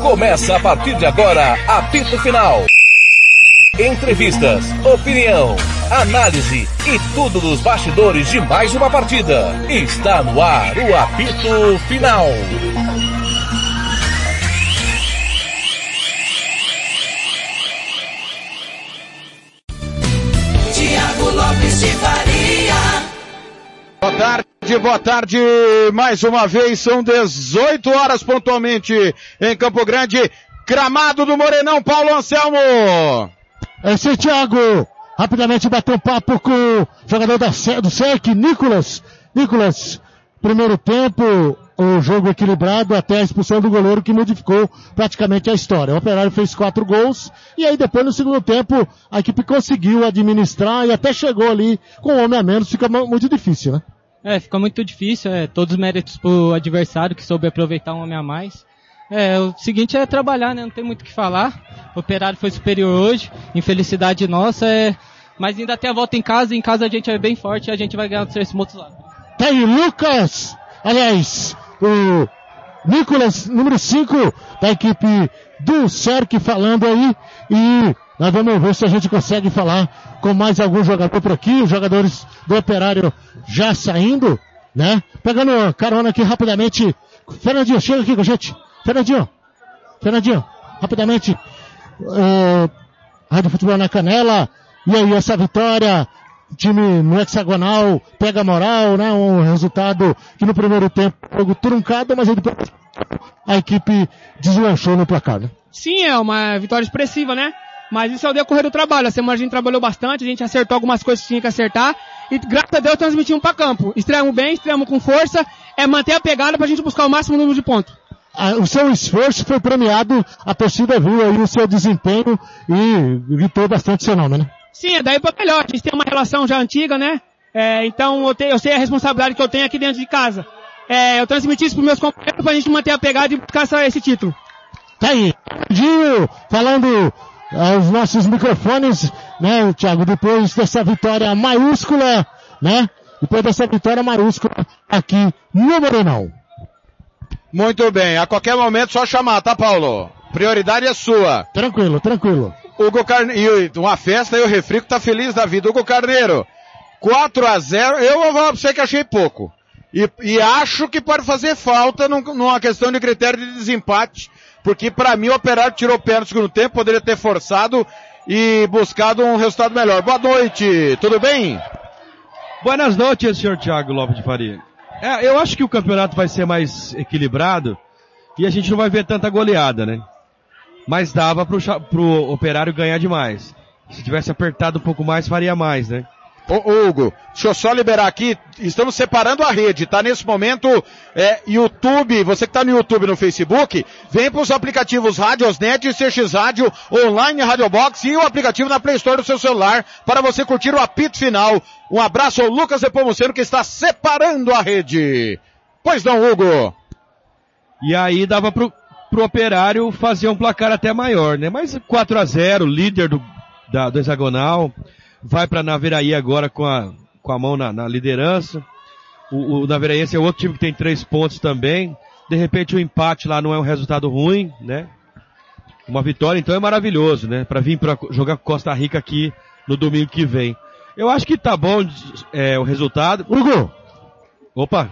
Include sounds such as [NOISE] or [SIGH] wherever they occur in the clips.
Começa a partir de agora, apito final. Entrevistas, opinião, análise e tudo dos bastidores de mais uma partida. Está no ar o apito final. Boa tarde. Mais uma vez, são 18 horas pontualmente em Campo Grande. Gramado do Morenão, Paulo Anselmo. Esse Thiago rapidamente bateu um papo com o jogador da, do SEC, Nicolas. Nicolas, primeiro tempo, o jogo equilibrado até a expulsão do goleiro que modificou praticamente a história. O Operário fez quatro gols e aí depois no segundo tempo a equipe conseguiu administrar e até chegou ali com um homem a menos, fica muito difícil, né? É, fica muito difícil, é, todos os méritos pro adversário que soube aproveitar um homem a mais. É, o seguinte é trabalhar, né? Não tem muito o que falar. O operário foi superior hoje, infelicidade nossa, é, mas ainda tem a volta em casa, em casa a gente é bem forte e a gente vai ganhar os três pontos lá. Tem Lucas, aliás, o Nicolas, número 5 da equipe do CERC falando aí e nós vamos ver se a gente consegue falar com mais algum jogador por aqui, os jogadores do Operário já saindo, né? Pegando carona aqui rapidamente. Fernandinho, chega aqui com a gente. Fernandinho, Fernandinho, rapidamente. Uh, Rádio Futebol na Canela. E aí, essa vitória, time no hexagonal, pega moral, né? Um resultado que no primeiro tempo, jogo truncado, mas depois a equipe deslanchou no placar, né? Sim, é uma vitória expressiva, né? Mas isso é o decorrer do trabalho. A semana a gente trabalhou bastante, a gente acertou algumas coisas que tinha que acertar. E graças a Deus transmitimos para campo. Estreamos bem, estreamos com força. É manter a pegada pra gente buscar o máximo número de pontos. O seu esforço foi premiado, a torcida viu aí o seu desempenho e gritou bastante seu nome, né? Sim, é daí pra melhor. A gente tem uma relação já antiga, né? É, então eu, te, eu, sei a responsabilidade que eu tenho aqui dentro de casa. É, eu transmiti isso pros meus companheiros pra gente manter a pegada e buscar essa, esse título. Tá aí. Dinho, falando aos nossos microfones, né, Thiago, depois dessa vitória maiúscula, né? Depois dessa vitória maiúscula aqui no Morenão. Muito bem, a qualquer momento só chamar, tá, Paulo? Prioridade é sua. Tranquilo, tranquilo. Hugo Carneiro, uma festa e o Refrico tá feliz da vida. Hugo Carneiro, 4 a 0 eu vou falar pra você que achei pouco. E, e acho que pode fazer falta num, numa questão de critério de desempate, porque para mim o Operário tirou pé no segundo tempo, poderia ter forçado e buscado um resultado melhor. Boa noite, tudo bem? Buenas noites, senhor Thiago Lopes de Faria. É, eu acho que o campeonato vai ser mais equilibrado e a gente não vai ver tanta goleada, né? Mas dava pro, pro operário ganhar demais. Se tivesse apertado um pouco mais, faria mais, né? Ô, Hugo, deixa eu só liberar aqui, estamos separando a rede, tá nesse momento, é, YouTube, você que tá no YouTube no Facebook, vem para os aplicativos Radiosnet, CX Rádio, Online Radio Box e o aplicativo na Play Store do seu celular para você curtir o apito final. Um abraço ao Lucas Epomuceno que está separando a rede. Pois não, Hugo? E aí dava pro, pro operário fazer um placar até maior, né? Mas 4 a 0 líder do, da, do hexagonal, vai para Naviraí agora com a, com a mão na, na liderança. O, o Naviraense é outro time que tem três pontos também. De repente o um empate lá não é um resultado ruim, né? Uma vitória então é maravilhoso, né? Para vir para jogar com Costa Rica aqui no domingo que vem. Eu acho que tá bom é, o resultado. Hugo! Opa!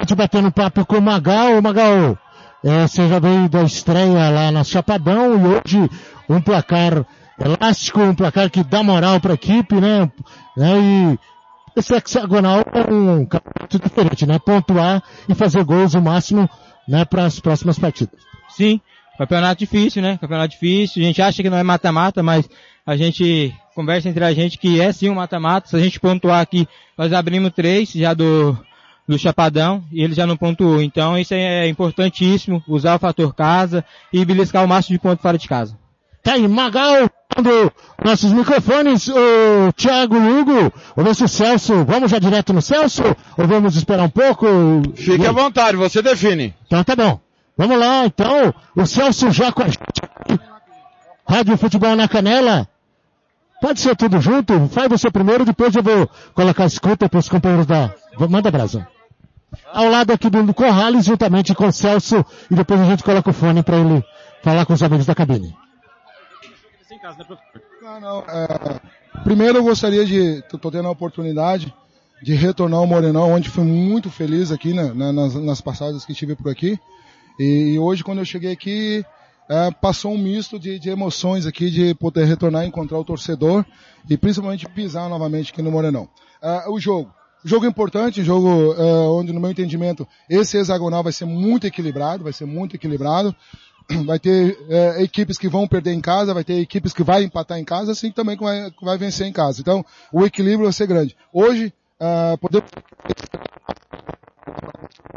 Gente batendo papo com o Magal. Magal, é, você já veio da estreia lá na Chapadão e hoje um placar elástico, um placar que dá moral para a equipe, né? né? E esse hexagonal é um campeonato diferente, né? Pontuar e fazer gols o máximo, né? Para as próximas partidas. Sim, campeonato difícil, né? Campeonato difícil. A gente acha que não é mata-mata, mas a gente conversa entre a gente que é sim um mata-mata. Se a gente pontuar aqui, nós abrimos três já do, do Chapadão e ele já não pontuou. Então isso é importantíssimo, usar o fator casa e beliscar o máximo de pontos fora de casa. Tá aí, Magal, nossos microfones, o Thiago Hugo, o nosso Celso, vamos já direto no Celso? Ou vamos esperar um pouco? Fique à vontade, você define. Então tá bom. Vamos lá, então, o Celso já com a gente. Rádio Futebol na Canela. Pode ser tudo junto? Faz você primeiro, depois eu vou colocar a escuta para os companheiros da... Manda brasa. ao lado aqui do Corrales, juntamente com o Celso, e depois a gente coloca o fone para ele falar com os amigos da cabine. Não, não, é, primeiro eu gostaria de, tô tendo a oportunidade de retornar ao Morenão, onde fui muito feliz aqui né, nas, nas passagens que tive por aqui. E, e hoje, quando eu cheguei aqui, é, passou um misto de, de, emoções aqui de poder retornar, encontrar o torcedor e principalmente pisar novamente aqui no Morenão. É, o jogo. Jogo importante, jogo é, onde, no meu entendimento, esse hexagonal vai ser muito equilibrado, vai ser muito equilibrado. [CLEARS THROAT] Vai ter é, equipes que vão perder em casa, vai ter equipes que vai empatar em casa, assim também que vai, vai vencer em casa. Então, o equilíbrio vai ser grande. Hoje, uh, podemos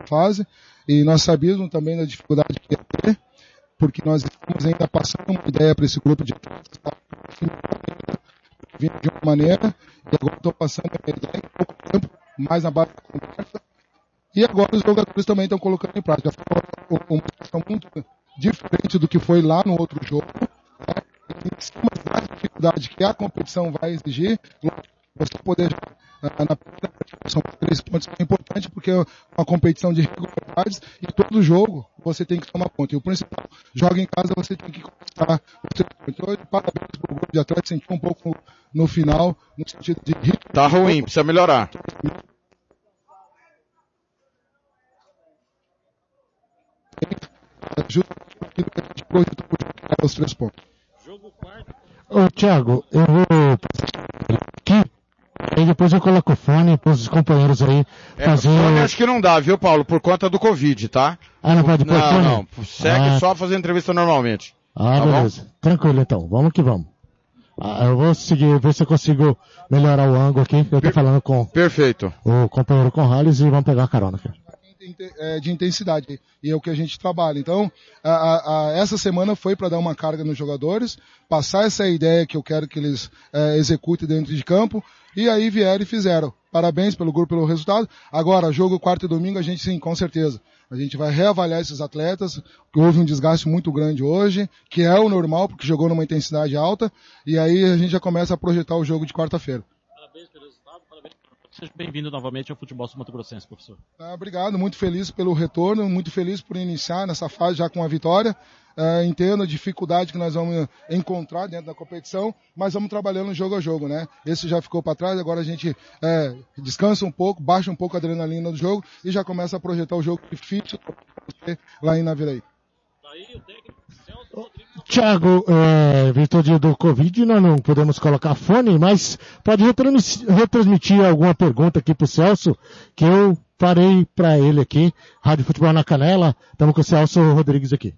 fase e nós sabíamos também da dificuldade que ia ter, porque nós estamos ainda passando uma ideia para esse grupo de [LAUGHS] vindo de uma maneira e agora estou passando a ideia em pouco tempo, mais na base da conversa. E agora os jogadores também estão colocando em prática. Foi uma situação muito diferente do que foi lá no outro jogo. Né? Em cima da dificuldade que a competição vai exigir, você poder na são três pontos é importante porque é uma competição de regularidades e todo jogo você tem que tomar conta. E o principal, joga em casa, você tem que começar. Então, parabéns para o grupo de atletas, sentiu um pouco no final, no sentido de ritmo. Tá ruim, precisa melhorar. Ajuda os três pontos. Jogo quarto. Ô, Thiago, eu vou aqui Aí depois eu coloco o fone para os companheiros aí é, fazer. Fone acho que não dá, viu, Paulo? Por conta do Covid, tá? Ah, não pode pôr não? Não, segue ah. só fazer entrevista normalmente. Ah, tá beleza. Bom? Tranquilo então, vamos que vamos. Ah, eu vou seguir, ver se eu consigo melhorar o ângulo aqui, eu tô falando com Perfeito. o companheiro Conrales e vamos pegar a carona aqui de intensidade e é o que a gente trabalha. Então, a, a, essa semana foi para dar uma carga nos jogadores, passar essa ideia que eu quero que eles é, executem dentro de campo e aí vieram e fizeram. Parabéns pelo grupo, pelo resultado. Agora, jogo quarto e domingo, a gente sim, com certeza. A gente vai reavaliar esses atletas, que houve um desgaste muito grande hoje, que é o normal, porque jogou numa intensidade alta, e aí a gente já começa a projetar o jogo de quarta-feira. Parabéns pelo resultado, parabéns. Seja bem-vindo novamente ao futebol sul-mato-grossense, professor. Ah, obrigado, muito feliz pelo retorno, muito feliz por iniciar nessa fase já com a vitória. Uh, entendo a dificuldade que nós vamos encontrar dentro da competição, mas vamos trabalhando jogo a jogo, né? Esse já ficou para trás, agora a gente é, descansa um pouco, baixa um pouco a adrenalina do jogo e já começa a projetar o jogo difícil lá em Naviraí. Daí o técnico Celso Rodrigues. Tiago, é, virtude do Covid, nós não podemos colocar fone, mas pode retransmitir alguma pergunta aqui pro Celso, que eu farei para ele aqui. Rádio Futebol na Canela, estamos com o Celso Rodrigues aqui.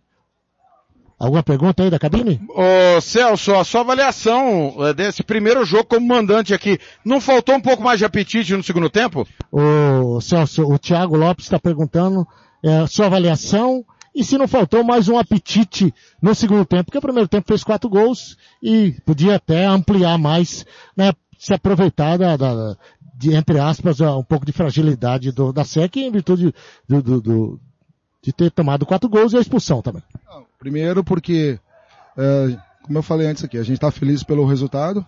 Alguma pergunta aí da cabine? Ô Celso, a sua avaliação é, desse primeiro jogo como mandante aqui, não faltou um pouco mais de apetite no segundo tempo? Ô Celso, o Thiago Lopes está perguntando é, a sua avaliação e se não faltou mais um apetite no segundo tempo, porque o primeiro tempo fez quatro gols e podia até ampliar mais, né, se aproveitar da, da de, entre aspas, um pouco de fragilidade do, da SEC em virtude do, do, do de ter tomado quatro gols e a expulsão também. Primeiro porque, é, como eu falei antes aqui, a gente está feliz pelo resultado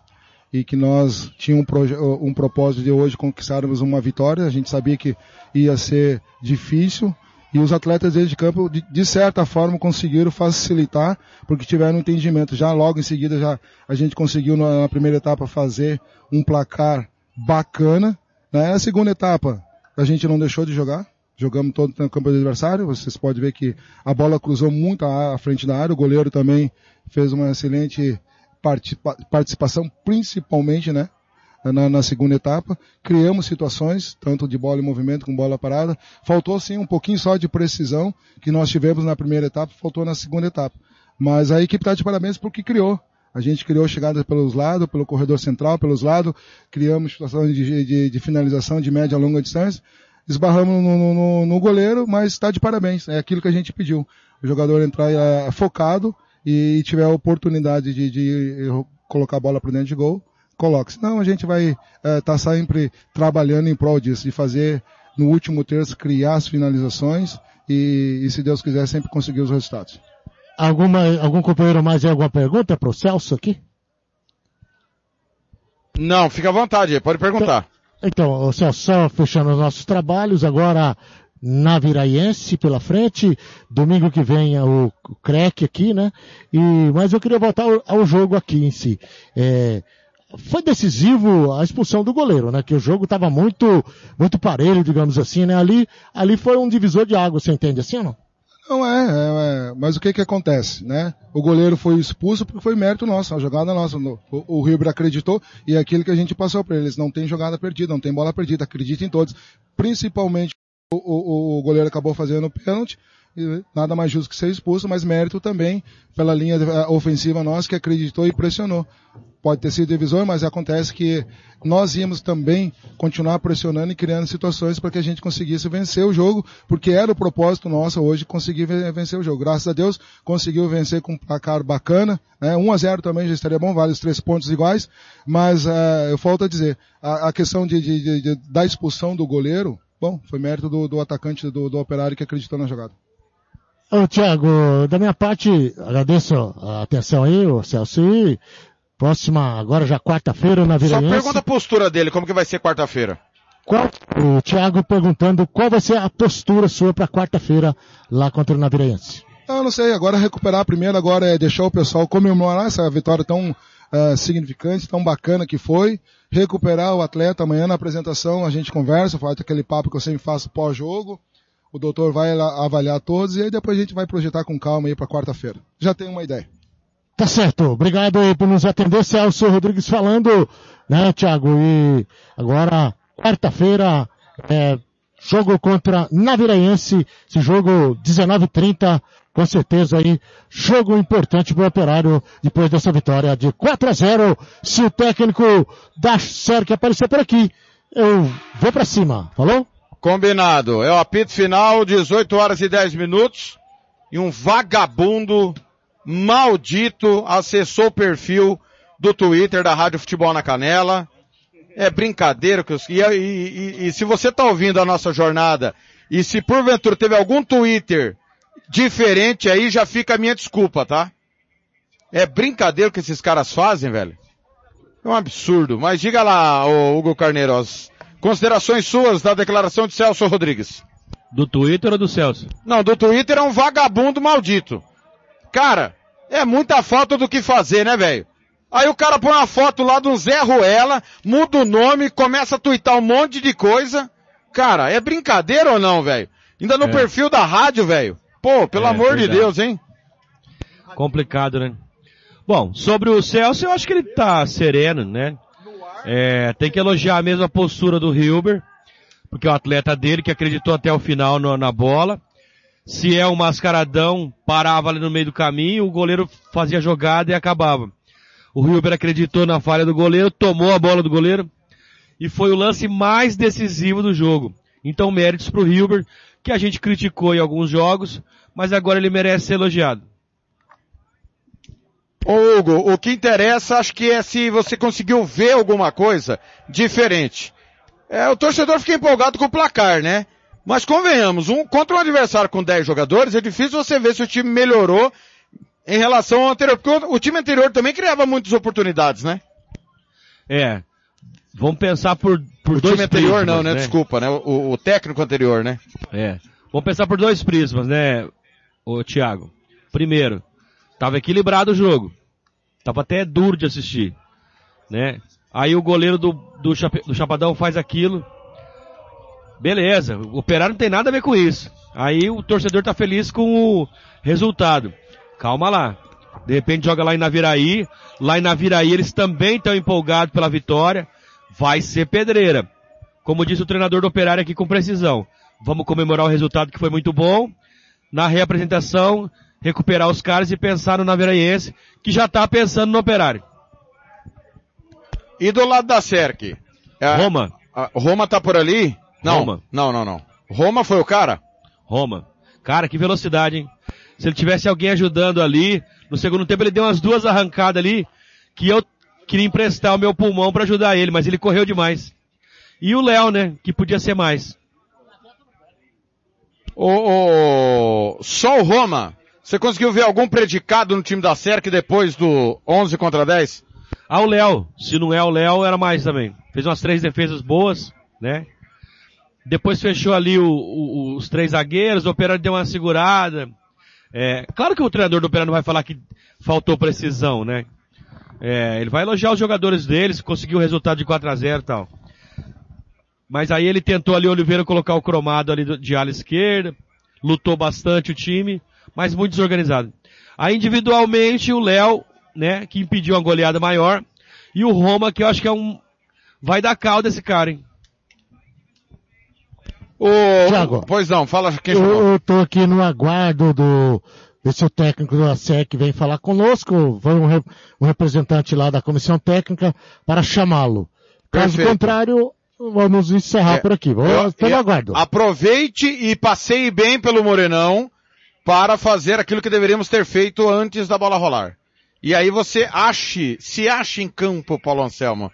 e que nós tínhamos um, um propósito de hoje conquistarmos uma vitória. A gente sabia que ia ser difícil e os atletas de campo, de, de, certa forma, conseguiram facilitar, porque tiveram entendimento. Já logo em seguida, já a gente conseguiu na, na primeira etapa fazer um placar bacana. Né? Na segunda etapa, a gente não deixou de jogar jogamos todo no campo do adversário. Vocês podem ver que a bola cruzou muito à frente da área. O goleiro também fez uma excelente participação, principalmente, né? Na, na, segunda etapa. Criamos situações, tanto de bola em movimento como bola parada. Faltou sim um pouquinho só de precisão que nós tivemos na primeira etapa, faltou na segunda etapa. Mas a equipe está de parabéns porque criou. A gente criou chegadas pelos lados, pelo corredor central, pelos lados, criamos situações de, de, de finalização de média a longa distância esbarramos no, no, no goleiro, mas está de parabéns. É aquilo que a gente pediu. O jogador entrar é, focado e tiver a oportunidade de, de colocar a bola para dentro de gol, coloque. Senão a gente vai estar é, tá sempre trabalhando em prol disso, de fazer no último terço criar as finalizações e, e se Deus quiser sempre conseguir os resultados. Alguma, algum companheiro mais tem alguma pergunta para o Celso aqui? Não, fica à vontade, pode perguntar. Então, Então, Celso, só fechando os nossos trabalhos, agora na Viraiense pela frente, domingo que vem é o, o CREC aqui, né? E, mas eu queria voltar ao, ao jogo aqui em si. É, foi decisivo a expulsão do goleiro, né? Que o jogo estava muito, muito parelho, digamos assim, né? Ali, ali foi um divisor de água, você entende assim ou não? Não é, é, é, mas o que que acontece, né? O goleiro foi expulso porque foi mérito nosso, a jogada nossa. O, o acreditou e é aquilo que a gente passou para eles. Não tem jogada perdida, não tem bola perdida, acredita em todos. Principalmente o, o, o goleiro acabou fazendo o pênalti, nada mais justo que ser expulso, mas mérito também pela linha eh, ofensiva nossa que acreditou e pressionou pode ter sido divisor, mas acontece que nós íamos também continuar pressionando e criando situações para que a gente conseguisse vencer o jogo, porque era o propósito nosso hoje conseguir vencer o jogo. Graças a Deus conseguiu vencer com um placar bacana, né? 1 a 0 também já estaria bom, vale os três pontos iguais, mas uh, eu falta a dizer, a, a questão de, de, de, da expulsão do goleiro, bom, foi mérito do, do atacante do, do operário que acreditou na jogada. Ô, Thiago, da minha parte, agradeço a atenção aí, o Celso, e Próxima, agora já quarta-feira na Viraense. Só pergunta a postura dele, como que vai ser quarta-feira? Qual, o Thiago perguntando qual vai ser a postura sua para quarta-feira lá contra o Naviraense. Eu não sei, agora recuperar primeiro, agora é deixar o pessoal comemorar essa vitória tão uh, significante, tão bacana que foi. Recuperar o atleta, amanhã na apresentação a gente conversa, faz aquele papo que eu sempre faço pós-jogo. O doutor vai avaliar todos e aí depois a gente vai projetar com calma aí para quarta-feira. Já tem uma ideia. Tá certo. Obrigado por nos atender. Celso Rodrigues falando, né, Thiago? E agora, quarta-feira, é, jogo contra Naviraense, esse jogo 19:30, com certeza aí, jogo importante para o Operário depois dessa vitória de 4 a 0. Se o técnico da SERC aparecer por aqui, eu vou para cima. Falou? Combinado. É o apito final, 18 horas e 10 minutos. E um vagabundo maldito acessou o perfil do Twitter da Rádio Futebol na Canela. É brincadeira que os... e, e, e, e se você está ouvindo a nossa jornada e se porventura teve algum Twitter diferente aí, já fica a minha desculpa, tá? É brincadeira que esses caras fazem, velho. É um absurdo. Mas diga lá, Hugo Carneiro, as considerações suas da declaração de Celso Rodrigues. Do Twitter ou do Celso? Não, do Twitter é um vagabundo maldito. Cara, é muita falta do que fazer, né, velho? Aí o cara põe uma foto lá do Zé Ruela, muda o nome, começa a twittar um monte de coisa. Cara, é brincadeira ou não, velho? Ainda no é. perfil da rádio, velho. Pô, pelo é, amor de Deus, hein? Complicado, né? Bom, sobre o Celso, eu acho que ele tá sereno, né? É, tem que elogiar a postura do Hilber, porque é o atleta dele que acreditou até o final no, na bola. Se é um mascaradão, parava ali no meio do caminho, o goleiro fazia jogada e acabava. O Hilber acreditou na falha do goleiro, tomou a bola do goleiro e foi o lance mais decisivo do jogo. Então méritos para o Hilber, que a gente criticou em alguns jogos, mas agora ele merece ser elogiado. Ô Hugo, o que interessa acho que é se você conseguiu ver alguma coisa diferente. É, o torcedor fica empolgado com o placar, né? Mas convenhamos, um, contra um adversário com 10 jogadores, é difícil você ver se o time melhorou em relação ao anterior, porque o, o time anterior também criava muitas oportunidades, né? É. Vamos pensar por, por o dois time anterior prismas, não, né? né? Desculpa, né? O, o, técnico anterior, né? É. Vamos pensar por dois prismas, né, o Thiago? Primeiro, tava equilibrado o jogo. Tava até duro de assistir, né? Aí o goleiro do, do, do Chapadão faz aquilo, Beleza, o operário não tem nada a ver com isso. Aí o torcedor tá feliz com o resultado. Calma lá. De repente joga lá em Naviraí. Lá em Naviraí eles também estão empolgados pela vitória. Vai ser pedreira. Como disse o treinador do operário aqui com precisão. Vamos comemorar o resultado que foi muito bom. Na reapresentação, recuperar os caras e pensar no Naviraense, que já tá pensando no operário. E do lado da SERC? É, Roma. Roma tá por ali? Não, Roma. não, não, não. Roma foi o cara? Roma. Cara, que velocidade, hein? Se ele tivesse alguém ajudando ali, no segundo tempo ele deu umas duas arrancadas ali, que eu queria emprestar o meu pulmão para ajudar ele, mas ele correu demais. E o Léo, né, que podia ser mais. O, o, só o Roma. Você conseguiu ver algum predicado no time da SERC depois do 11 contra 10? Ah, o Léo. Se não é o Léo, era mais também. Fez umas três defesas boas, né? Depois fechou ali o- o- os três zagueiros, o Operário deu uma segurada. É, claro que o treinador do Operário não vai falar que faltou precisão, né? É, ele vai elogiar os jogadores deles, conseguiu o resultado de 4 a 0 e tal. Mas aí ele tentou ali o Oliveira colocar o cromado ali de ala esquerda, lutou bastante o time, mas muito desorganizado. Aí individualmente o Léo, né, que impediu uma goleada maior, e o Roma, que eu acho que é um, vai dar caldo esse cara, hein? Ô, Thiago. pois não, fala quem. Eu, eu tô aqui no aguardo do, ver se o técnico da SEC vem falar conosco, foi um, re- um representante lá da comissão técnica para chamá-lo. Caso Perfeito. contrário, vamos encerrar É, por aqui. Eu- Vamos pelo eu- aguardo. Aproveite e passeie bem pelo Morenão para fazer aquilo que deveríamos ter feito antes da bola rolar. E aí você ache, se ache em campo, Paulo Anselmo.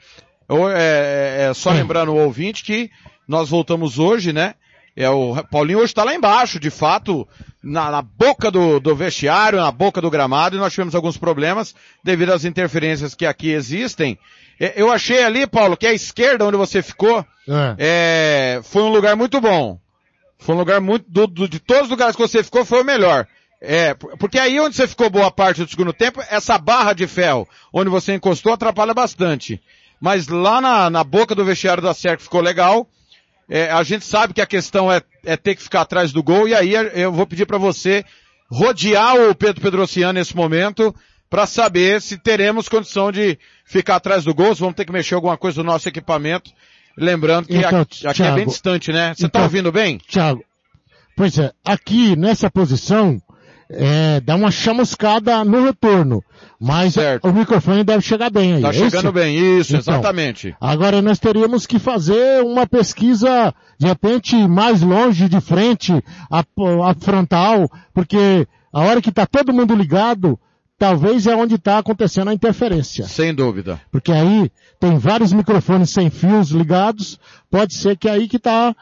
Eu, é, é- é só lembrando o ouvinte que nós voltamos hoje, né? É, o Paulinho hoje está lá embaixo, de fato, na, na boca do, do vestiário, na boca do gramado, e nós tivemos alguns problemas devido às interferências que aqui existem. É, Eu achei ali, Paulo, que a esquerda onde você ficou, É. é, foi um lugar muito bom. Foi um lugar muito, do- do- de todos os lugares que você ficou, foi o melhor. É, por- porque aí onde você ficou boa parte do segundo tempo, essa barra de ferro, onde você encostou, atrapalha bastante. Mas lá na, na boca do vestiário da SERC ficou legal. É, a gente sabe que a questão é, é ter que ficar atrás do gol, e aí eu vou pedir para você rodear o Pedro Pedrociano nesse momento, para saber se teremos condição de ficar atrás do gol, se vamos ter que mexer alguma coisa no nosso equipamento. Lembrando que Então, aqui, aqui é Thiago, bem distante, né? Você tá então- ouvindo bem? Thiago, pois é, aqui nessa posição, é, dá uma chamuscada no retorno. Mas Certo. o microfone deve chegar bem aí. Tá é chegando isso? bem, isso, Então, exatamente. Agora nós teríamos que fazer uma pesquisa, de repente, mais longe de frente, a, a frontal, porque a hora que está todo mundo ligado, talvez é onde está acontecendo a interferência. Sem dúvida. Porque aí tem vários microfones sem fios ligados, pode ser que aí que está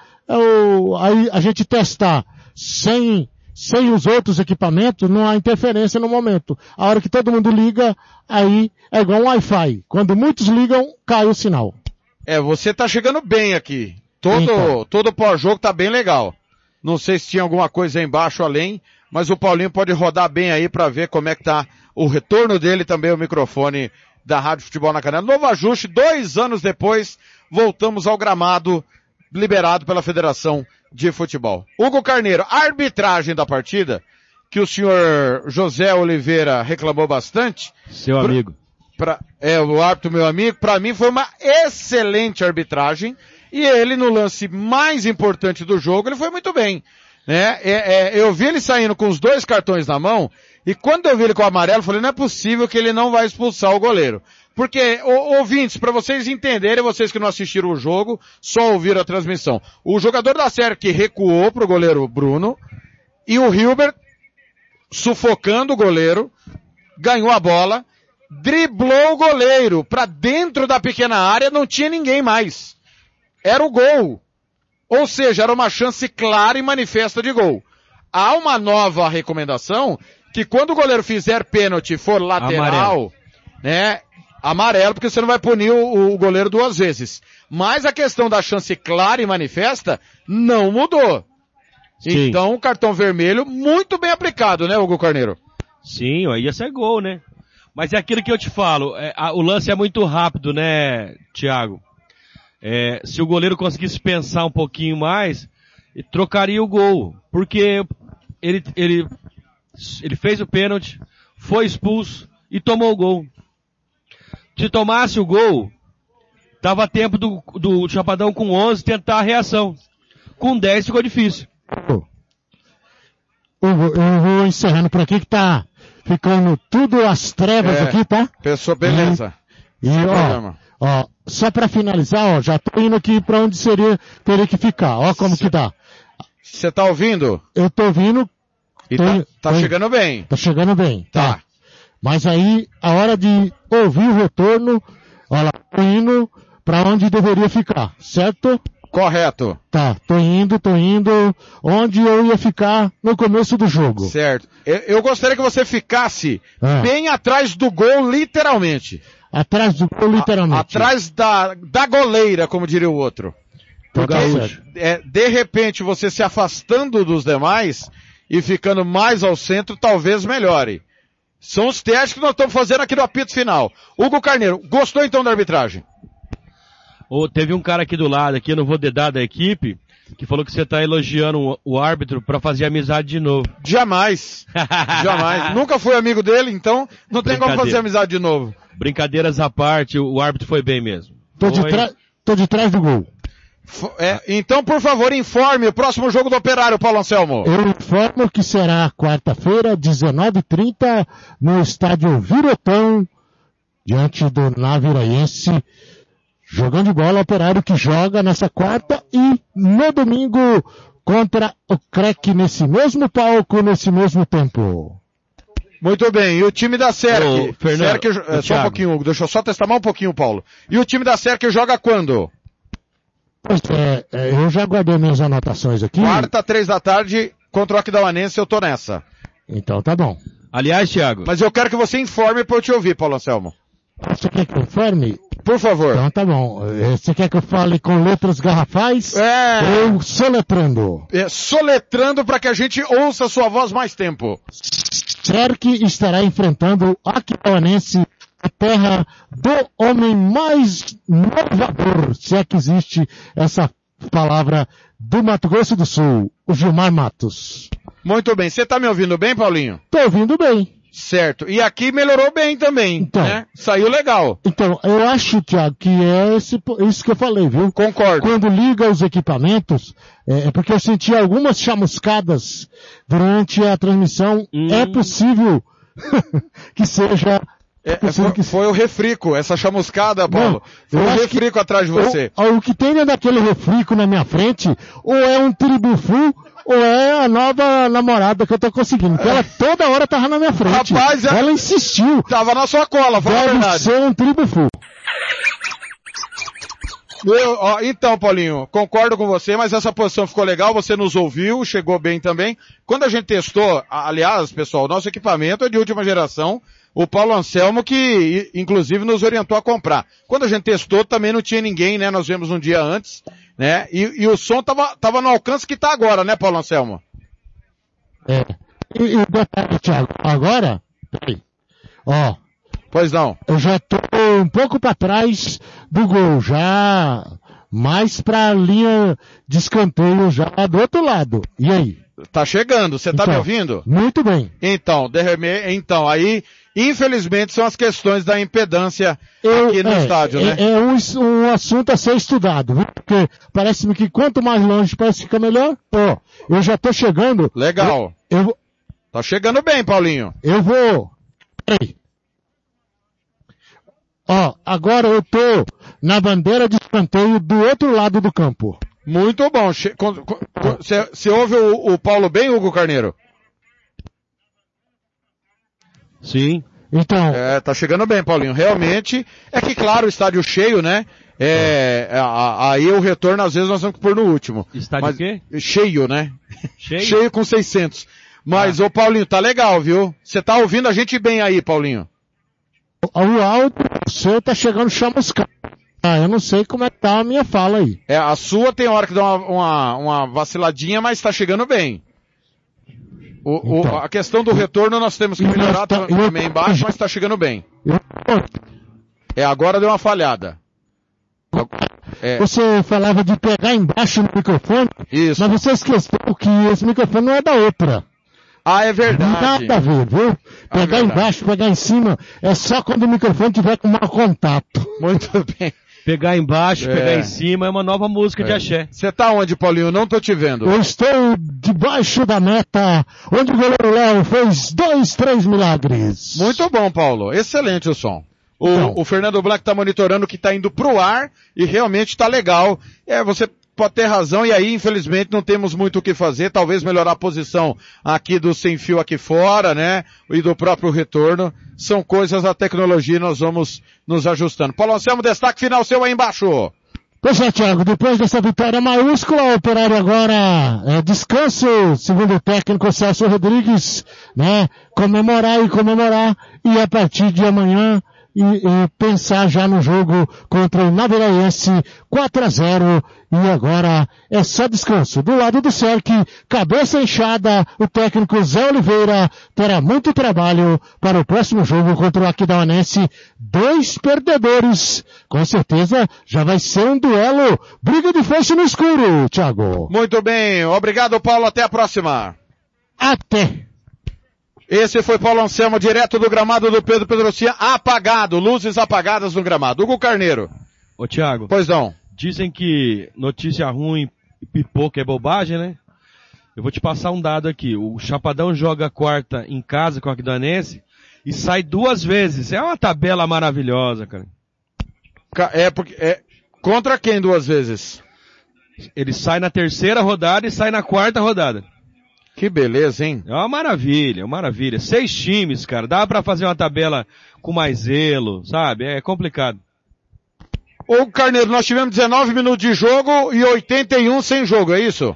aí a gente testar sem, sem os outros equipamentos, não há interferência no momento. A hora que todo mundo liga, aí é igual um Wi-Fi. Quando muitos ligam, cai o sinal. É, você tá chegando bem aqui. Todo, Então. todo pós-jogo tá bem legal. Não sei se tinha alguma coisa aí embaixo além, mas o Paulinho pode rodar bem aí para ver como é que tá o retorno dele também, o microfone da Rádio Futebol na Canela. Novo ajuste, dois anos depois, voltamos ao gramado liberado pela Federação de Futebol. Hugo Carneiro, arbitragem da partida, que o senhor José Oliveira reclamou bastante. Seu Pro- amigo. Pra, é, o árbitro, meu amigo, para mim foi uma excelente arbitragem. E ele, no lance mais importante do jogo, ele foi muito bem. Né? É, é, eu vi ele saindo com os dois cartões na mão, e quando eu vi ele com o amarelo, eu falei, não é possível que ele não vai expulsar o goleiro. Porque, ouvintes, para vocês entenderem, vocês que não assistiram o jogo, só ouviram a transmissão. O jogador da série que recuou pro goleiro Bruno, e o Hilbert, sufocando o goleiro, ganhou a bola, driblou o goleiro para dentro da pequena área, não tinha ninguém mais. Era o gol. Ou seja, era uma chance clara e manifesta de gol. Há uma nova recomendação que quando o goleiro fizer pênalti for lateral, Amarelo. né, amarelo, porque você não vai punir o, o goleiro duas vezes. Mas a questão da chance clara e manifesta não mudou. Sim. Então, cartão vermelho muito bem aplicado, né, Hugo Carneiro? Sim, ó, ia ser gol, né? Mas é aquilo que eu te falo, é, a- o lance é muito rápido, né, Thiago? É, se o goleiro conseguisse pensar um pouquinho mais, trocaria o gol. Porque ele, ele, ele fez o pênalti, foi expulso e tomou o gol. Se tomasse o gol, dava tempo do, do Chapadão com 11 tentar a reação. Com 10 ficou difícil. Eu vou, eu vou encerrando por aqui que tá ficando tudo às trevas É. aqui, tá? Pessoa, beleza. E Sem ó, ó, só pra finalizar, ó, já tô indo aqui pra onde seria, teria que ficar. Ó como que tá. Você tá ouvindo? Eu tô vindo, E Tô tá, tá tô chegando bem. tá chegando bem, Tá. tá? Mas aí, a hora de ouvir o retorno, olha lá, tô indo pra onde deveria ficar, certo? Correto. Tá, tô indo, tô indo onde eu ia ficar no começo do jogo. Certo. Eu, eu gostaria que você ficasse Ah. bem atrás do gol, literalmente. Atrás do gol, literalmente. Atrás da, da goleira, como diria o outro. Então tá Porque, é, de repente, você se afastando dos demais e ficando mais ao centro, talvez melhore. São os testes que nós estamos fazendo aqui no apito final. Hugo Carneiro, gostou então da arbitragem? Ô, teve um cara aqui do lado, aqui, eu não vou dedar da equipe, que falou que você tá elogiando o, árbitro pra fazer amizade de novo. Jamais. Jamais. [LAUGHS] Nunca fui amigo dele, então não tem como fazer amizade de novo. Brincadeiras à parte, o, árbitro foi bem mesmo. Tô de, tra- tô de trás do gol. F- é, então, por favor, informe o próximo jogo do Operário, Paulo Anselmo. Eu informo que será quarta-feira, 19h30, no estádio Virotão, diante do Naviraense, jogando de bola operário que joga nessa quarta e no domingo contra o CREC nesse mesmo palco, nesse mesmo tempo. Muito bem, e o time da SERC? Ô, Fernando, SERC, é, só um pouquinho, Hugo, deixa eu só testar mais um pouquinho, Paulo. E o time da SERC joga quando? Pois é, é, eu já guardei minhas anotações aqui. Quarta, três da tarde, contra o Aquidauanense, eu tô nessa. Então tá bom. Aliás, Thiago, Mas eu quero que você informe pra eu te ouvir, Paulo Anselmo. Você quer que eu informe? Por favor. Então tá bom. Eh, Você quer que eu fale com letras garrafais? É, Ou soletrando? é, soletrando para que a gente ouça sua voz mais tempo. Cerque estará enfrentando o Aquidauanense, a terra do homem mais inovador, se é que existe essa palavra, do Mato Grosso do Sul, o Gilmar Matos. Muito bem, você tá me ouvindo bem, Paulinho? Tô ouvindo bem. Certo. E aqui melhorou bem também, Então. né? Saiu legal. Então, eu acho, Tiago, que é esse, isso que eu falei, viu? Concordo. Quando liga os equipamentos, é, é porque eu senti algumas chamuscadas durante a transmissão. Hum. É possível [LAUGHS] que seja É, foi, que foi o refrico, essa chamuscada, Paulo. foi eu o refrico atrás de você. O, o que tem dentro daquele refrico na minha frente, ou é um tribufu, ou é a nova namorada que eu tô conseguindo. Porque ela toda hora tava na minha frente. Rapaz, é- ela insistiu. Tava na sua cola, fala a Deve verdade. ser um tribufu. Eu- ó, então, Paulinho, concordo com você, mas essa posição ficou legal, você nos ouviu, chegou bem também. Quando a gente testou, a- aliás, pessoal, nosso equipamento é de última geração, o Paulo Anselmo que, inclusive, nos orientou a comprar. Quando a gente testou, também não tinha ninguém, né, nós vimos um dia antes, né, e, e o som tava, tava no alcance que tá agora, né, Paulo Anselmo? É. E, e o detalhe, Thiago, agora, peraí. Ó, Pois não. eu já tô um pouco para trás do gol, já mais pra linha de escanteio já do outro lado. E aí? Tá chegando, você tá Então, me ouvindo? Muito bem. Então, de então, aí, infelizmente, são as questões da impedância Eu- aqui no é, estádio, é, né? É um, es- um assunto a ser estudado, viu? Porque parece-me que quanto mais longe parece que fica melhor. Ó, eu já tô chegando. Legal. Eu, eu, Tá chegando bem, Paulinho. eu vou. Peraí. Ó, agora eu tô na bandeira de escanteio do outro lado do campo. Muito bom. Você ouve o, o Paulo bem, Hugo Carneiro? Sim. Então, É, tá chegando bem, Paulinho. Realmente, é que claro, o estádio cheio, né? É, a- aí o retorno, às vezes, nós vamos pôr no último. Estádio Mas- o quê? Cheio, né? Cheio? Cheio com 600. Mas, ô Paulinho, tá legal, viu? Você tá ouvindo a gente bem aí, Paulinho? o áudio seu tá chegando chamuscado. Ah, eu não sei como é que tá a minha fala aí. É, a sua tem hora que dá uma, uma, uma vaciladinha, mas tá chegando bem. O, o- Então. a questão do retorno nós temos que melhorar tá- também embaixo, mas tá chegando bem. É, agora deu uma falhada. É, Você falava de pegar embaixo no microfone, isso. mas você esqueceu que esse microfone não é da outra. Ah, é verdade. Nada a ver, viu? Pegar verdade. embaixo, pegar em cima, é só quando o microfone tiver com mau contato. Muito [LAUGHS] bem. Pegar embaixo, É. pegar em cima é uma nova música de axé. Você tá onde, Paulinho? Não tô te vendo. Eu estou debaixo da meta, onde o goleiro Léo fez dois, três milagres. Muito bom, Paulo. Excelente o som. O, Então. o Fernando Blanc tá monitorando que tá indo pro ar e realmente tá legal. É, você pode ter razão e aí, infelizmente, não temos muito o que fazer. Talvez melhorar a posição aqui do sem fio aqui fora, né? E do próprio retorno. São coisas da tecnologia e nós vamos nos ajustando. Paulo Anselmo, destaque final seu aí embaixo. Pois é, Thiago, depois dessa vitória maiúscula, o operário agora é descanso, segundo o técnico Celso Rodrigues, né? Comemorar e comemorar, e a partir de amanhã e, e pensar já no jogo contra o Naviraense 4 a 0 e agora é só descanso. Do lado do Cerc, cabeça inchada, o técnico Zé Oliveira terá muito trabalho para o próximo jogo contra o Aquidauanense. Dois perdedores. Com certeza já vai ser um duelo. Briga de foice no escuro, Thiago. Muito bem. Obrigado, Paulo. Até a próxima. Até. Esse foi Paulo Anselmo, direto do gramado do Pedro Pedrocinha, apagado, luzes apagadas no gramado. Hugo Carneiro. Ô Thiago. Pois não. Dizem que notícia ruim e pipoca é bobagem, né? Eu vou te passar um dado aqui. O Chapadão joga quarta em casa com o Aquidauanense e sai duas vezes. É uma tabela maravilhosa, cara. É porque, é, contra quem duas vezes? Ele sai na terceira rodada e sai na quarta rodada. Que beleza, hein? É uma maravilha, é uma maravilha. Seis times, cara. Dá para fazer uma tabela com mais zelo, sabe? É complicado. Ô Carneiro, nós tivemos 19 minutos de jogo e 81 sem jogo, é isso?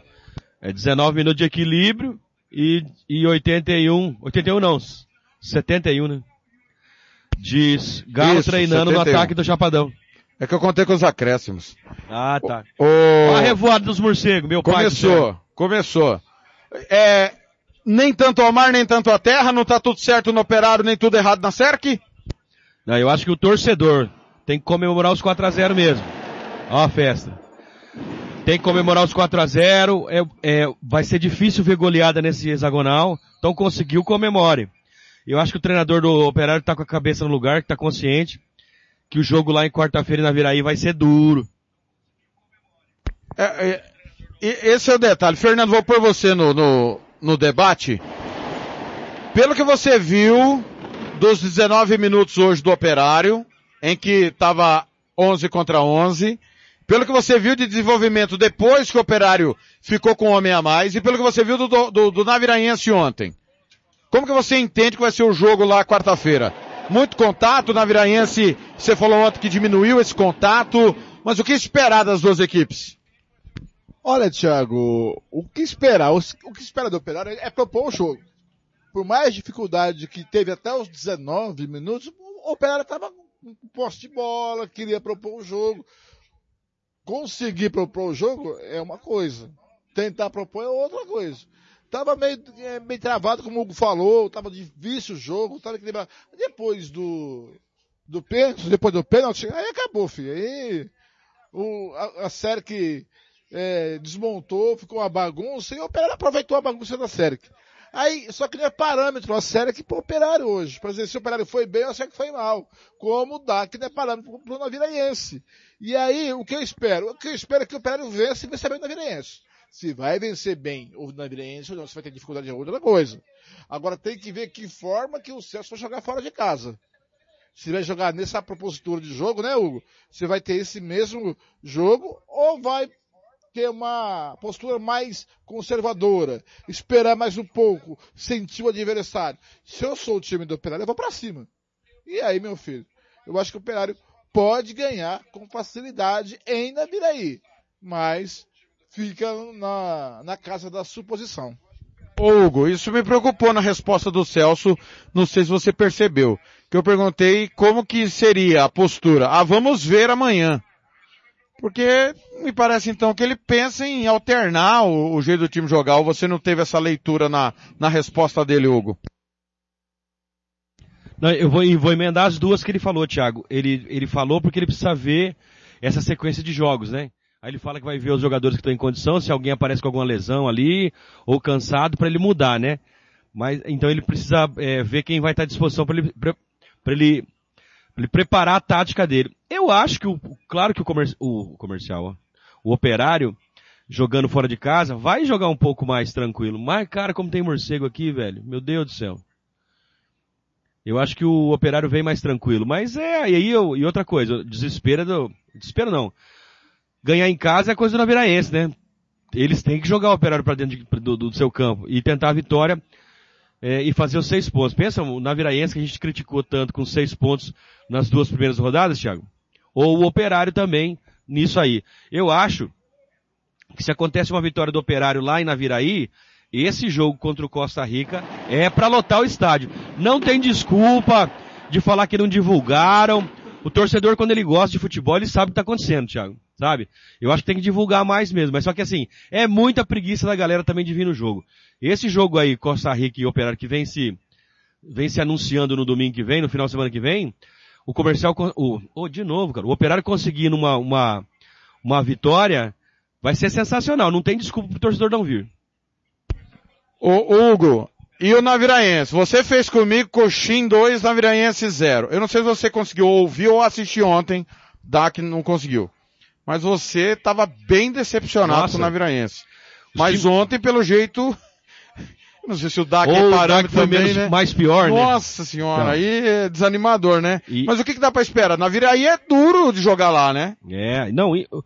É 19 minutos de equilíbrio e, e 81, 81 não, 71, né? De Galo Isso, treinando 71. no ataque do Chapadão. É que eu contei com os acréscimos. Ah, tá. O... A revoada dos morcegos, meu pai. do céu. Começou, começou. É, nem tanto ao mar, nem tanto à terra, não tá tudo certo no operário, nem tudo errado na SERC? Não, eu acho que o torcedor tem que comemorar os 4x0 mesmo. Ó a festa. Tem que comemorar os 4x0. É, é, vai ser difícil ver goleada nesse hexagonal. Então conseguiu, comemore. Eu acho que o treinador do Operário tá com a cabeça no lugar, que tá consciente. Que o jogo lá em quarta-feira na Viraí vai ser duro. É, é, esse é o detalhe. Fernando, vou pôr você no, no, no debate. Pelo que você viu dos 19 minutos hoje do Operário, em que estava 11 contra 11, pelo que você viu de desenvolvimento depois que o Operário ficou com um homem a mais, e pelo que você viu do, do, do, Naviraense ontem, como que você entende que vai ser o jogo lá quarta-feira? Muito contato, Naviraense, você falou ontem que diminuiu esse contato, mas o que esperar das duas equipes? Olha, Thiago, o que esperar? O que espera do Operário é propor o jogo. Por mais dificuldade que teve até os 19 minutos, o Operário estava com posse de bola, queria propor o jogo. Conseguir propor o jogo é uma coisa. Tentar propor é outra coisa. Tava meio, é, meio travado, como o Hugo falou, tava difícil o jogo, tava equilibrado. Depois do, do pênalti, depois do pênalti, aí acabou, filho. Aí, o, a, a série que é, desmontou, ficou uma bagunça, e o Operário aproveitou a bagunça da série. Aí, só que não é parâmetro a série que pro Operário hoje. Por exemplo, se o Operário foi bem, a série foi mal. Como dá, que não é parâmetro pro, pro Naviraense. E aí, o que eu espero? O que eu espero é que o Operário vença e vença bem o Naviraense. Se vai vencer bem o Naviraense ou não, se vai ter dificuldade é outra coisa. Agora tem que ver que forma que o Celso vai jogar fora de casa. Se vai jogar nessa propositura de jogo, né, Hugo? Você vai ter esse mesmo jogo ou vai ter uma postura mais conservadora, esperar mais um pouco, sentir o adversário. Se eu sou o time do Operário, eu vou pra cima. E aí, meu filho? Eu acho que o Operário pode ganhar com facilidade em Naviraí, mas fica na, na casa da suposição. Hugo, isso me preocupou na resposta do Celso, não sei se você percebeu, que eu perguntei como que seria a postura. Ah, vamos ver amanhã. Porque me parece então que ele pensa em alternar o, o jeito do time jogar, ou você não teve essa leitura na, na resposta dele, Hugo? Não, eu vou, vou emendar as duas que ele falou, Thiago. Ele, ele falou porque ele precisa ver essa sequência de jogos, né? Aí ele fala que vai ver os jogadores que estão em condição, se alguém aparece com alguma lesão ali, ou cansado, para ele mudar, né? Mas, então ele precisa é, ver quem vai estar à disposição para ele, pra, pra ele, ele preparar a tática dele. Eu acho que o, claro que o, comer, o comercial, ó, o operário, jogando fora de casa, vai jogar um pouco mais tranquilo. Mas, cara, como tem morcego aqui, velho, meu Deus do céu. Eu acho que o operário vem mais tranquilo. Mas é, e aí, eu, e outra coisa, desespero do, desespero não. Ganhar em casa é coisa do Naviraense, né? Eles têm que jogar o operário para dentro de- do, do seu campo e tentar a vitória é, e fazer os seis pontos. Pensa, o Naviraense que a gente criticou tanto com seis pontos nas duas primeiras rodadas, Thiago? Ou o operário também nisso aí. Eu acho que se acontece uma vitória do operário lá em Naviraí, esse jogo contra o Costa Rica é para lotar o estádio. Não tem desculpa. de falar que não divulgaram. O torcedor, quando ele gosta de futebol, ele sabe o que tá acontecendo, Thiago. Sabe? Eu acho que tem que divulgar mais mesmo. Mas só que assim, é muita preguiça da galera também de vir no jogo. Esse jogo aí, Costa Rica e Operário, que vem se, vem se anunciando no domingo que vem, no final de semana que vem, o comercial, o, oh, de novo, cara, o Operário conseguindo uma, uma, uma vitória, vai ser sensacional. Não tem desculpa pro torcedor não vir. Ô, Hugo, e o Naviraense? Você fez comigo Coxim 2, Naviraense 0. Eu não sei se você conseguiu ouvir ou assistir ontem, DAC não conseguiu. Mas você estava bem decepcionado Nossa. com o Naviraense. Mas ontem, pelo jeito, [LAUGHS] não sei se o DAC Ou é parâmetro foi também, menos- né? mais pior, né? Nossa senhora, Tá. aí é desanimador, né? E- Mas o que, que dá pra esperar? Naviraí é duro de jogar lá, né? É, não, e- o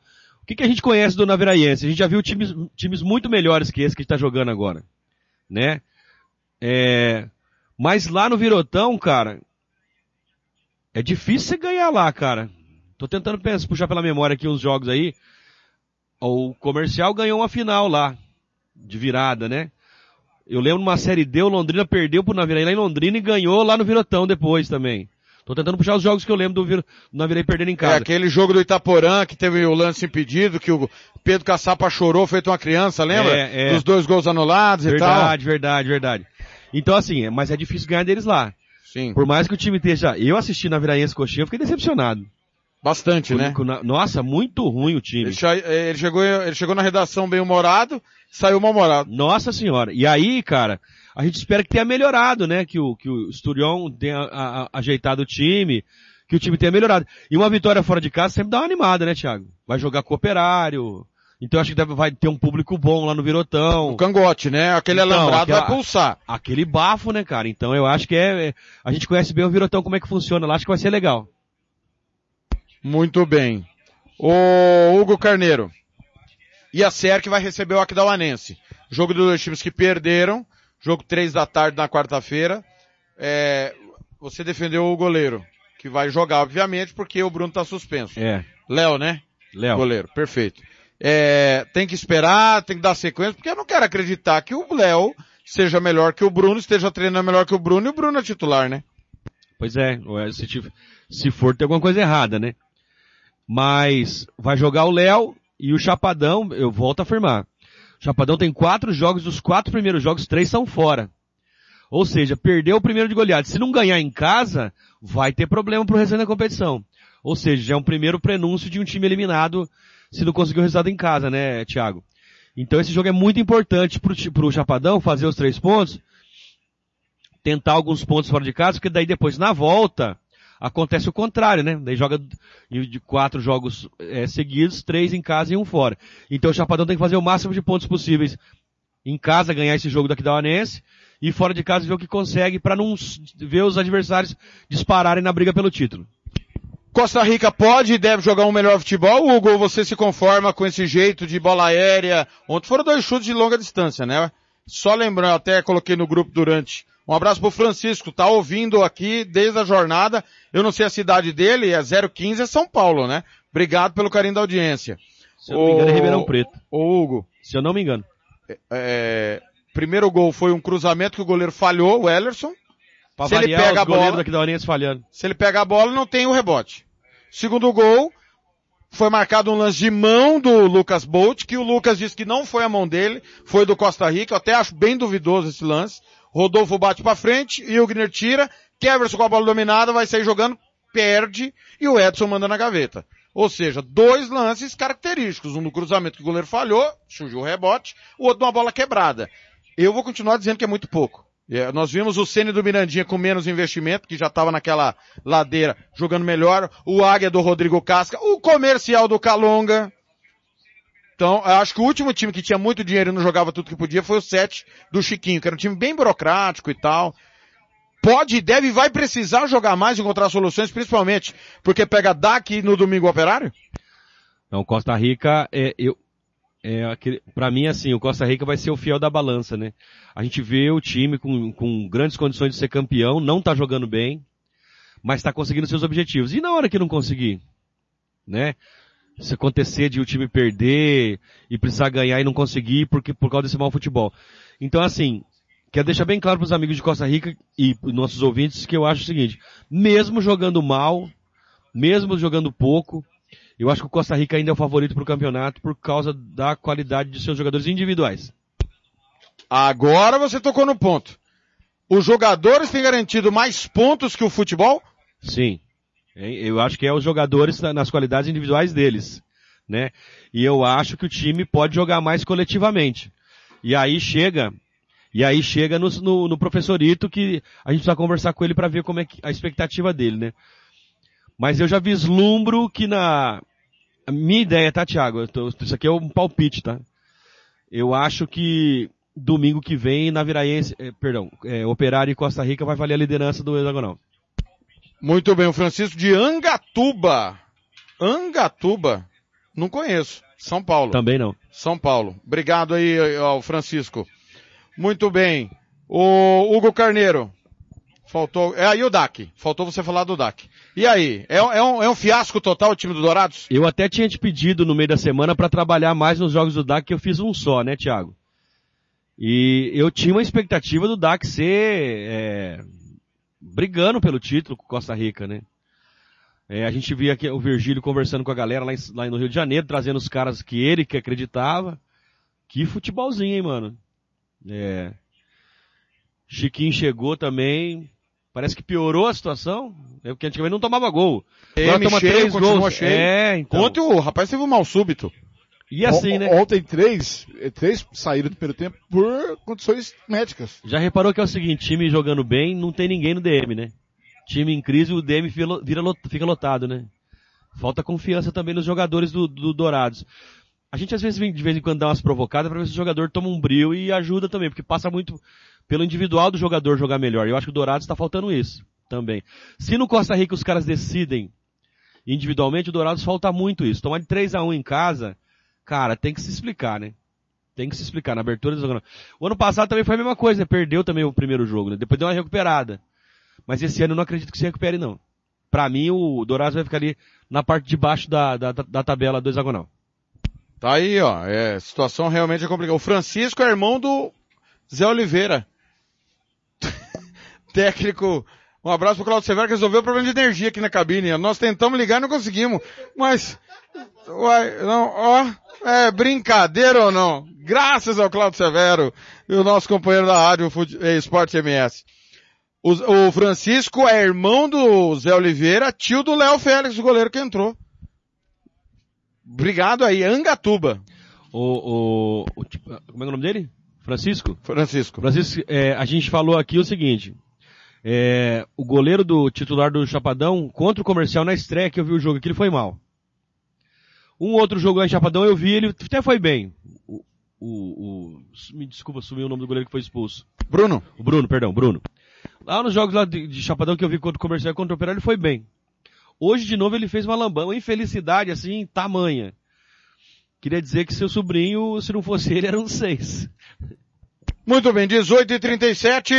que, que a gente conhece do Naviraense? A gente já viu times, times muito melhores que esse que está jogando agora, né? É, mas lá no Virotão, cara, é difícil você ganhar lá, cara. Tô tentando pensar, puxar pela memória aqui uns jogos aí. O Comercial ganhou uma final lá, de virada, né? Eu lembro numa série D, o Londrina perdeu pro Naviraí lá em Londrina e ganhou lá no Virotão depois também. Tô tentando puxar os jogos que eu lembro do, Vir... do perdendo em É casa. aquele jogo do Itaporã que teve o lance impedido, que o Pedro Caçapa chorou feito uma criança, lembra? É, é. Dos dois gols anulados e tal. Verdade, verdade, verdade. Então assim, é- mas é difícil ganhar deles lá. Sim. Por mais que o time esteja, eu assisti na Viraense Coxinha, eu fiquei decepcionado. Bastante, né? na- nossa, muito ruim o time. Ele, cha- ele chegou, ele chegou na redação bem humorado, saiu mal-humorado. Nossa senhora. E aí, cara, a gente espera que tenha melhorado, né? Que o, que o Sturion tenha a- a- ajeitado o time, que o time tenha melhorado. E uma vitória fora de casa sempre dá uma animada, né, Thiago? Vai jogar com o operário. Então acho que deve- vai ter um público bom lá no Virotão. O cangote, né? Aquele Então, alambrado aquela- vai pulsar. Aquele bafo, né, cara? Então eu acho que é, é- a gente conhece bem o Virotão, como é que funciona lá, acho que vai ser legal. Muito bem. O Hugo Carneiro. E a SER que vai receber o Aquidauanense. Jogo dos dois times que perderam. Jogo três da tarde na quarta-feira. É, você defendeu o goleiro. Que vai jogar, obviamente, porque o Bruno tá suspenso. É. Léo, né? Léo. Goleiro, perfeito. É, tem que esperar, tem que dar sequência, porque eu não quero acreditar que o Léo seja melhor que o Bruno, esteja treinando melhor que o Bruno e o Bruno é titular, né? Pois é, se, se for tem alguma coisa errada, né? Mas vai jogar o Léo e o Chapadão, eu volto a afirmar. O Chapadão tem quatro jogos, dos quatro primeiros jogos, três são fora. Ou seja, perdeu o primeiro de goleada. Se não ganhar em casa, vai ter problema pro restante da competição. Ou seja, já é um primeiro prenúncio de um time eliminado se não conseguir o resultado em casa, né, Thiago? Então esse jogo é muito importante pro, pro Chapadão fazer os três pontos, tentar alguns pontos fora de casa, porque daí depois na volta acontece o contrário, né? Daí joga de quatro jogos eh, seguidos, três em casa e um fora. Então o Chapadão tem que fazer o máximo de pontos possíveis em casa, ganhar esse jogo daqui da Uanense, e fora de casa ver o que consegue para não ver os adversários dispararem na briga pelo título. Costa Rica pode e deve jogar um melhor futebol, Hugo, você se conforma com esse jeito de bola aérea? Ontem foram dois chutes de longa distância, né? Só lembrando, até coloquei no grupo durante. Um abraço pro Francisco, tá ouvindo aqui desde a jornada. Eu não sei a cidade dele, é 015, é São Paulo, né? Obrigado pelo carinho da audiência. Se eu não me engano, é Ribeirão Preto. Ô Hugo, Se eu não me engano. é, primeiro gol foi um cruzamento que o goleiro falhou, o Ellerson. Pra Se ele pega a bola- daqui da falhando. Se ele pega a bola, não tem o rebote. Segundo gol, foi marcado um lance de mão do Lucas Bolt, que o Lucas disse que não foi a mão dele, foi do Costa Rica. Eu até acho bem duvidoso esse lance. Rodolfo bate pra frente, e o Gner tira, Keverson com a bola dominada, vai sair jogando, perde, e o Edson manda na gaveta. Ou seja, dois lances característicos. Um no cruzamento que o goleiro falhou, surgiu o rebote, o outro numa bola quebrada. Eu vou continuar dizendo que é muito pouco. É, nós vimos o Ceni do Mirandinha com menos investimento, que já estava naquela ladeira jogando melhor. O Águia do Rodrigo Casca. O comercial do Calonga. Então, eu acho que o último time que tinha muito dinheiro e não jogava tudo que podia foi o 7 do Chiquinho, que era um time bem burocrático e tal. Pode, deve e vai precisar jogar mais e encontrar soluções, principalmente porque pega DAC no domingo operário? Então, Costa Rica, é, eu, é pra mim, assim, o Costa Rica vai ser o fiel da balança, né? A gente vê o time com, com grandes condições de ser campeão, não tá jogando bem, mas tá conseguindo seus objetivos. E na hora que não conseguir, né? Se acontecer de o time perder e precisar ganhar e não conseguir porque, por causa desse mau futebol. Então, assim, Quero deixar bem claro para os amigos de Costa Rica e nossos ouvintes que eu acho o seguinte, mesmo jogando mal, mesmo jogando pouco, eu acho que o Costa Rica ainda é o favorito para o campeonato por causa da qualidade de seus jogadores individuais. Agora você tocou no ponto. Os jogadores têm garantido mais pontos que o futebol? Sim. Eu acho que é os jogadores na- nas qualidades individuais deles, né? E eu acho que o time pode jogar mais coletivamente. E aí chega, e aí chega no, no, no professorito que a gente precisa conversar com ele para ver como é que, a expectativa dele, né? Mas eu já vislumbro que na, a minha ideia, tá, Thiago? Tô- isso aqui é um palpite, tá? Eu acho que domingo que vem, na Viraense, eh, perdão, eh, Operário e Costa Rica vai valer a liderança do hexagonal. Muito bem, o Francisco de Angatuba. Angatuba. Não conheço. São Paulo. Também não. São Paulo. Obrigado aí ao Francisco. Muito bem. O Hugo Carneiro. Faltou. É aí o DAC. Faltou você falar do DAC. E aí? É, um- é um, é um fiasco total o time do Dourados? Eu até tinha te pedido no meio da semana para trabalhar mais nos jogos do DAC, que eu fiz um só, né, Thiago? E eu tinha uma expectativa do DAC ser é, brigando pelo título com Costa Rica, né? É, a gente via aqui o Virgílio conversando com a galera lá, em- lá no Rio de Janeiro, trazendo os caras que ele que acreditava. Que futebolzinho, hein, mano? É. Chiquinho chegou também. Parece que piorou a situação. É porque antigamente não tomava gol. Agora toma cheio, três gols. cheio. É, então. Ontem o rapaz teve um mal súbito. E assim, né? Ontem três, três saíram do primeiro tempo por condições médicas. Já reparou que é o seguinte, time jogando bem, não tem ninguém no DM, né? Time em crise, o DM vira, fica lotado, né? Falta confiança também nos jogadores do, do Dourados. A gente às vezes vem de vez em quando dá umas provocadas para ver se o jogador toma um brilho e ajuda também, porque passa muito pelo individual do jogador jogar melhor. Eu acho que o Dourados está faltando isso também. Se no Costa Rica os caras decidem individualmente, o Dourados falta muito isso. Tomar de 3 a 1 em casa, cara, tem que se explicar, né? Tem que se explicar na abertura do jogo. O ano passado também foi a mesma coisa, né? Perdeu também o primeiro jogo, né? Depois deu uma recuperada. Mas esse ano eu não acredito que se recupere, não. Pra mim, o Dourados vai ficar ali na parte de baixo da, da, da tabela do hexagonal. Tá aí, ó. É, situação realmente é complicada. O Francisco é irmão do Zé Oliveira. [LAUGHS] Técnico. Um abraço pro Claudio Severo que resolveu o problema de energia aqui na cabine. Nós tentamos ligar e não conseguimos. Mas, uai, não, ó, é brincadeira ou não? Graças ao Claudio Severo e o nosso companheiro da rádio eh, Esporte MS. O, o Francisco é irmão do Zé Oliveira, tio do Léo Félix, o goleiro que entrou. Obrigado aí, Angatuba. O, o, o tipo, como é o nome dele? Francisco? Francisco. Francisco, é, a gente falou aqui o seguinte. É, o goleiro do titular do Chapadão contra o comercial na estreia que eu vi o jogo aqui, ele foi mal. Um outro jogo lá em Chapadão eu vi, ele até foi bem. O, o, o- me desculpa, sumiu o nome do goleiro que foi expulso. Bruno. O Bruno, perdão, Bruno. Lá nos jogos lá de, de Chapadão que eu vi contra o comercial e contra o operário, ele foi bem. Hoje, de novo, ele fez uma lambão, uma infelicidade, assim, tamanha. Queria dizer que seu sobrinho, se não fosse ele, era um seis. Muito bem, 18 e 37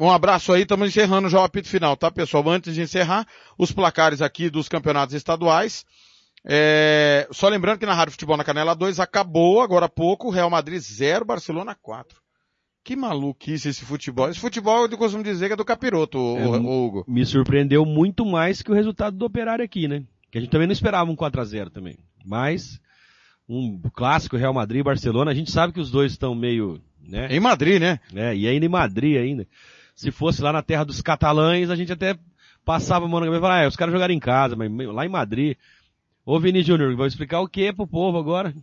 Um abraço aí, estamos encerrando já o apito final, tá pessoal? Antes de encerrar, os placares aqui dos campeonatos estaduais. É, só lembrando que na Rádio Futebol na Canela 2 acabou agora há pouco, Real Madrid 0, Barcelona 4. Que maluquice esse futebol. Esse futebol eu costumo dizer que é do capiroto, É, o Hugo. Me surpreendeu muito mais que o resultado do operário aqui, né? Que a gente também não esperava um 4x0 também. Mas, um clássico Real Madrid e Barcelona, a gente sabe que os dois estão meio, né? Em Madrid, né? É, e ainda em Madrid ainda. Se fosse lá na terra dos catalães, a gente até passava na cabeça e falava, ah, os caras jogaram em casa, mas lá em Madrid. Ô Vini Júnior, vou explicar o que pro povo agora?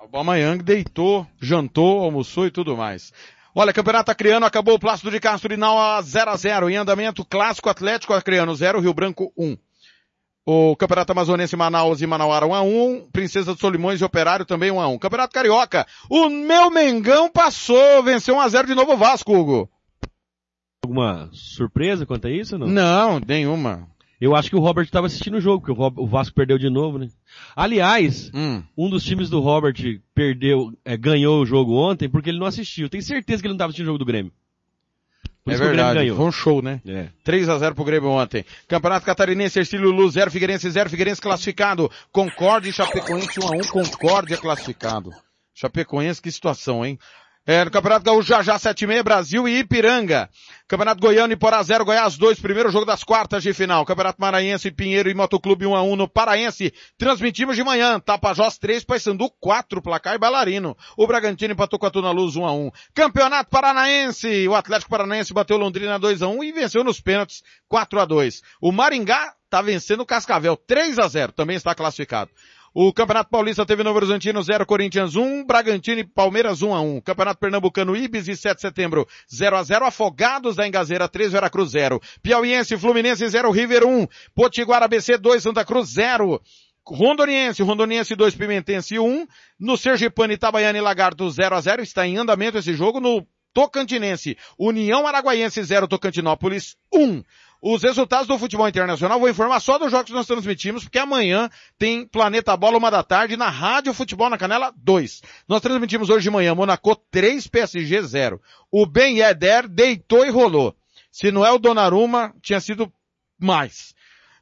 O Bamayang deitou, jantou, almoçou e tudo mais. Olha, Campeonato Acreano acabou o Plácido de Castro Urinal a 0 a 0 em andamento clássico Atlético Acreano 0, Rio Branco 1. O Campeonato Amazonense Manaus e Manauara 1 a 1, Princesa dos Solimões e Operário também 1 a 1. Campeonato Carioca, o meu Mengão passou, venceu 1 a 0 de novo o Vasco, Hugo. Alguma surpresa quanto a isso ou não? Não, nenhuma. Eu acho que o Robert estava assistindo o jogo, porque o, Vasco perdeu de novo, né? Aliás, Hum. um dos times do Robert perdeu, é, ganhou o jogo ontem porque ele não assistiu. Tenho certeza que ele não estava assistindo o jogo do Grêmio. Por É verdade, foi um show, né? É. 3 a 0 pro Grêmio ontem. Campeonato Catarinense, Ercílio Luz, 0 Figueirense, 0 Figueirense classificado. Concorde e Chapecoense 1 a 1, Concórdia classificado. Chapecoense, que situação, hein? É, no Campeonato Gaúcho já já 7 e meia, Brasil e Ipiranga. Campeonato Goiano e Porá 0, Goiás 2, primeiro jogo das quartas de final. Campeonato Maranhense, Pinheiro e Motoclube 1 a 1 no Paraense. Transmitimos de manhã, Tapajós 3, Paysandu 4, placar e bailarino. O Bragantino empatou com a Tuna Luz 1 a 1. Campeonato Paranaense, o Atlético Paranaense bateu Londrina 2 a 1 e venceu nos pênaltis 4 a 2. O Maringá tá vencendo o Cascavel 3 a 0, também está classificado. O Campeonato Paulista teve Novo Horizontino 0, Corinthians 1, Bragantino e Palmeiras 1 a 1. Campeonato Pernambucano Ibis e 7 de setembro 0 a 0, Afogados da Engazeira 3, Veracruz 0. Piauiense Fluminense 0, River 1, Potiguar ABC 2, Santa Cruz 0. Rondoniense, Rondoniense 2, Pimentense 1. No Sergipano, Itabaiana e Lagarto 0 a 0. Está em andamento esse jogo no Tocantinense. União Araguaiense 0, Tocantinópolis 1. Os resultados do futebol internacional, vou informar só dos jogos que nós transmitimos, porque amanhã tem Planeta Bola, uma da tarde, na Rádio Futebol na Canela 2. Nós transmitimos hoje de manhã, Monaco 3, PSG 0. O Ben Yedder deitou e rolou. Se não é o Donnarumma, tinha sido mais.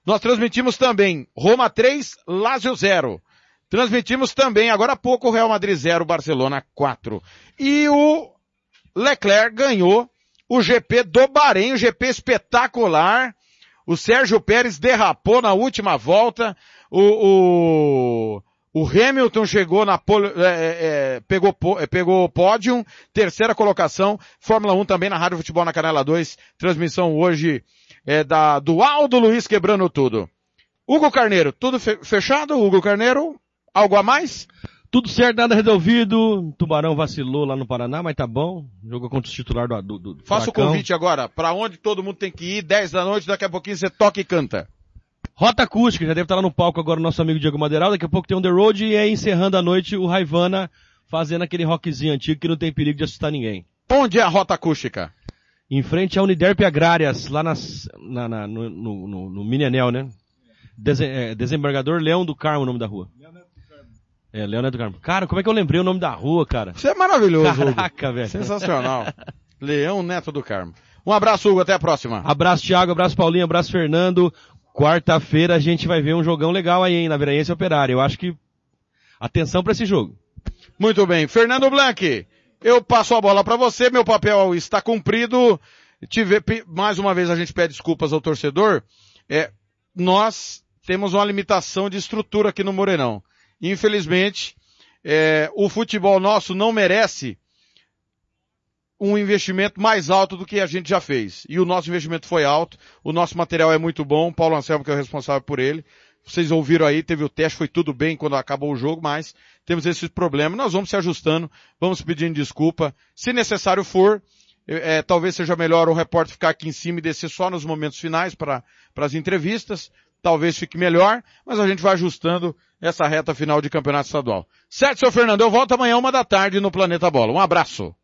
Nós transmitimos também Roma 3, Lazio 0. Transmitimos também, agora há pouco, Real Madrid 0, Barcelona 4. E o Leclerc ganhou o GP do Bahrein, o GP espetacular. O Sérgio Pérez derrapou na última volta. O, o, o Hamilton chegou na pole, é, é, pegou, pegou pódio, terceira colocação. Fórmula 1 também na Rádio Futebol na Canela 2. Transmissão hoje é da, do Aldo Luiz quebrando tudo. Hugo Carneiro, tudo fechado? Hugo Carneiro, algo a mais? Tudo certo, nada resolvido. Tubarão vacilou lá no Paraná, mas tá bom. Jogou contra o titular do, do, do Faça o convite agora. Para onde todo mundo tem que ir, 10 da noite, daqui a pouquinho você toca e canta. Rota Acústica, já deve estar lá no palco agora o nosso amigo Diego Madeiral. Daqui a pouco tem On The Road e aí encerrando a noite o Raivana fazendo aquele rockzinho antigo que não tem perigo de assustar ninguém. Onde é a Rota Acústica? Em frente à Uniderp Agrárias, lá nas, na, na, no, no, no, no Mini né? É, desembargador Leão do Carmo, o nome da rua. É, Leonardo Carmo. Cara, como é que eu lembrei o nome da rua, cara? Isso é maravilhoso. Caraca, velho. Sensacional. [LAUGHS] Leão Neto do Carmo. Um abraço, Hugo. Até a próxima. Abraço, Thiago. Abraço, Paulinho. Abraço, Fernando. Quarta-feira a gente vai ver um jogão legal aí, hein, na Veraense Operária. Eu acho que atenção para esse jogo. Muito bem. Fernando Blanc, eu passo a bola para você. Meu papel está cumprido. Tive, mais uma vez a gente pede desculpas ao torcedor. É, nós temos uma limitação de estrutura aqui no Moreirão. Infelizmente, é, o futebol nosso não merece um investimento mais alto do que a gente já fez. E o nosso investimento foi alto, o nosso material é muito bom, Paulo Anselmo que é o responsável por ele. Vocês ouviram aí, teve o teste, foi tudo bem quando acabou o jogo, mas temos esses problemas. Nós vamos se ajustando, vamos pedindo desculpa. Se necessário for, é, talvez seja melhor o repórter ficar aqui em cima e descer só nos momentos finais para as entrevistas talvez fique melhor, mas a gente vai ajustando essa reta final de campeonato estadual. Certo, seu Fernando, eu volto amanhã uma da tarde no Planeta Bola. Um abraço.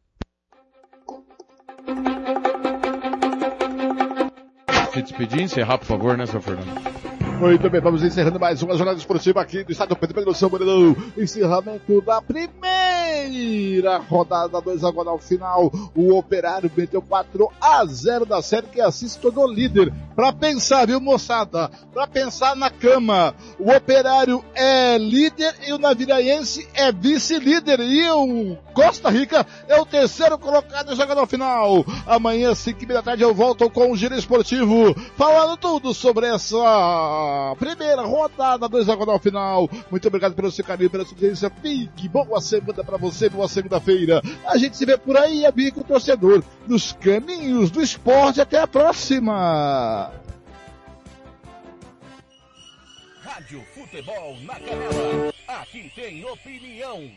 Se despedir, encerrar, por favor, né, seu Fernando? Muito bem, vamos encerrando mais uma jornada esportiva aqui do estado Pedro Pedro São Mourão. Encerramento da primeira rodada do hexagonal final. O Operário meteu 4 a 0 da série que se tornou líder. Pra pensar, viu moçada? Pra pensar na cama. O Operário é líder e o Naviraense é vice-líder. E o Costa Rica é o terceiro colocado no hexagonal final. Amanhã, 5 da tarde, eu volto com o Giro Esportivo. Falando tudo sobre essa primeira rodada do hexagonal final. Muito obrigado pelo seu carinho, pela sua presença. Fique boa semana para você, boa segunda-feira. A gente se vê por aí, amigo torcedor, nos caminhos do esporte. Até a próxima. Rádio Futebol na Canela. Aqui tem opinião.